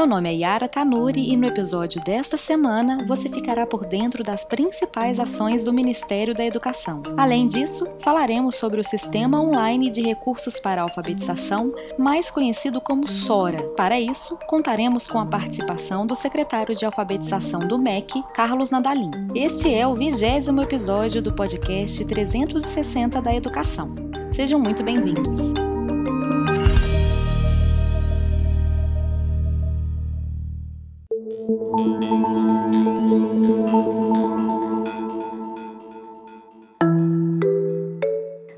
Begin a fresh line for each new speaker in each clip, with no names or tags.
Meu nome é Yara Tanuri e no episódio desta semana você ficará por dentro das principais ações do Ministério da Educação. Além disso, falaremos sobre o Sistema Online de Recursos para Alfabetização, mais conhecido como SORA. Para isso, contaremos com a participação do secretário de Alfabetização do MEC, Carlos Nadalim. Este é o vigésimo episódio do podcast 360 da Educação. Sejam muito bem-vindos.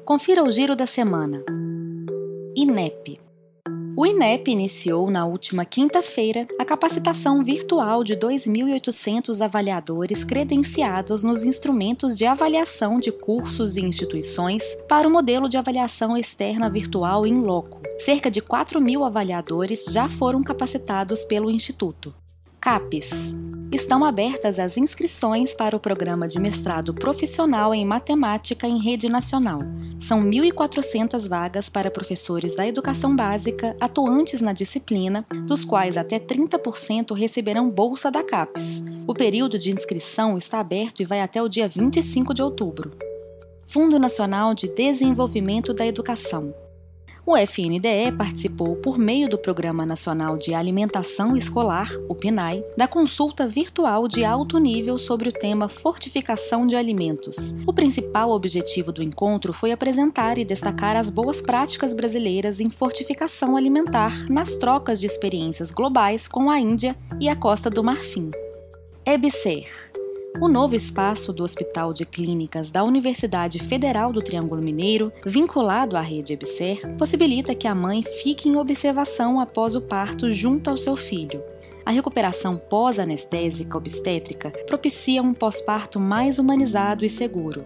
Confira o giro da semana. INEP. O INEP iniciou na última quinta-feira a capacitação virtual de 2.800 avaliadores credenciados nos instrumentos de avaliação de cursos e instituições para o modelo de avaliação externa virtual em loco. Cerca de 4 mil avaliadores já foram capacitados pelo Instituto. CAPES. Estão abertas as inscrições para o programa de mestrado profissional em matemática em rede nacional. São 1.400 vagas para professores da educação básica atuantes na disciplina, dos quais até 30% receberão bolsa da CAPES. O período de inscrição está aberto e vai até o dia 25 de outubro. Fundo Nacional de Desenvolvimento da Educação. O FNDE participou, por meio do Programa Nacional de Alimentação Escolar, o PNAE, da consulta virtual de alto nível sobre o tema fortificação de alimentos. O principal objetivo do encontro foi apresentar e destacar as boas práticas brasileiras em fortificação alimentar nas trocas de experiências globais com a Índia e a Costa do Marfim. EBSER o novo espaço do Hospital de Clínicas da Universidade Federal do Triângulo Mineiro, vinculado à rede EBSER, possibilita que a mãe fique em observação após o parto junto ao seu filho. A recuperação pós-anestésica obstétrica propicia um pós-parto mais humanizado e seguro.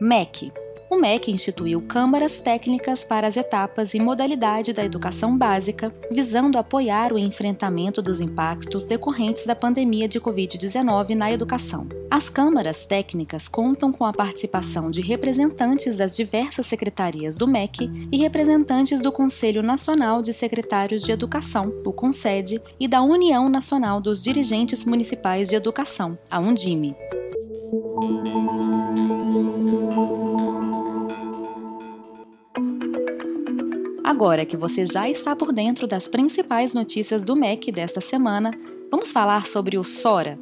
MEC o MEC instituiu câmaras técnicas para as etapas e modalidade da educação básica, visando apoiar o enfrentamento dos impactos decorrentes da pandemia de Covid-19 na educação. As câmaras técnicas contam com a participação de representantes das diversas secretarias do MEC e representantes do Conselho Nacional de Secretários de Educação, o CONSED, e da União Nacional dos Dirigentes Municipais de Educação, a Undime. Agora que você já está por dentro das principais notícias do MEC desta semana, vamos falar sobre o SORA.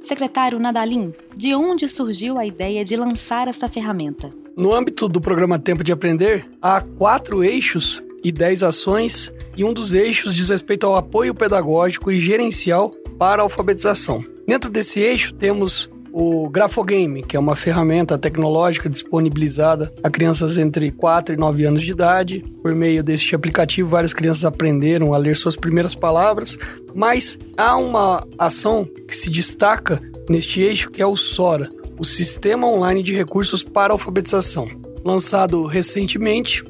Secretário Nadalim, de onde surgiu a ideia de lançar esta ferramenta?
No âmbito do programa Tempo de Aprender, há quatro eixos e dez ações, e um dos eixos diz respeito ao apoio pedagógico e gerencial para a alfabetização. Dentro desse eixo, temos o Grafogame, que é uma ferramenta tecnológica disponibilizada a crianças entre 4 e 9 anos de idade. Por meio deste aplicativo, várias crianças aprenderam a ler suas primeiras palavras, mas há uma ação que se destaca neste eixo que é o SORA, o Sistema Online de Recursos para Alfabetização. Lançado recentemente,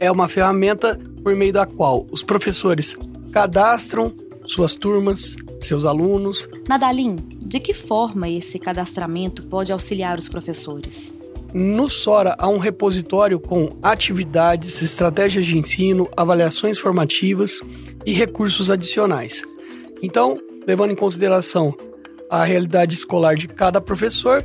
é uma ferramenta por meio da qual os professores cadastram suas turmas, seus alunos.
Nadalim, de que forma esse cadastramento pode auxiliar os professores?
No Sora há um repositório com atividades, estratégias de ensino, avaliações formativas e recursos adicionais. Então, levando em consideração a realidade escolar de cada professor,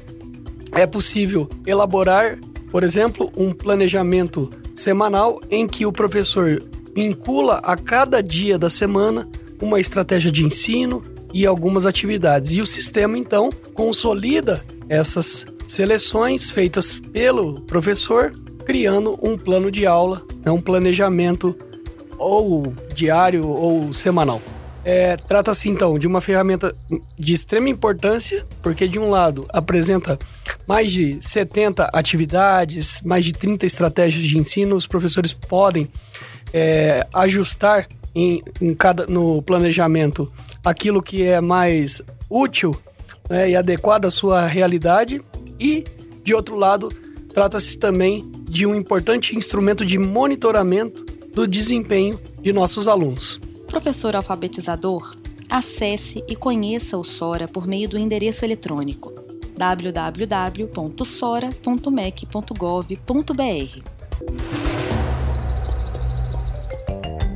é possível elaborar, por exemplo, um planejamento semanal em que o professor vincula a cada dia da semana uma estratégia de ensino e algumas atividades. E o sistema, então, consolida essas seleções feitas pelo professor, criando um plano de aula, né, um planejamento ou diário ou semanal. É, Trata-se então de uma ferramenta de extrema importância, porque de um lado apresenta mais de 70 atividades, mais de 30 estratégias de ensino, os professores podem é, ajustar em, em cada, no planejamento aquilo que é mais útil né, e adequado à sua realidade. E, de outro lado, trata-se também de um importante instrumento de monitoramento do desempenho de nossos alunos.
Professor alfabetizador, acesse e conheça o Sora por meio do endereço eletrônico www.sora.mec.gov.br.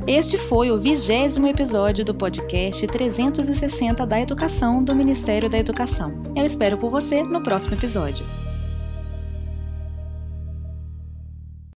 Este foi o vigésimo episódio do podcast 360 da Educação do Ministério da Educação. Eu espero por você no próximo episódio.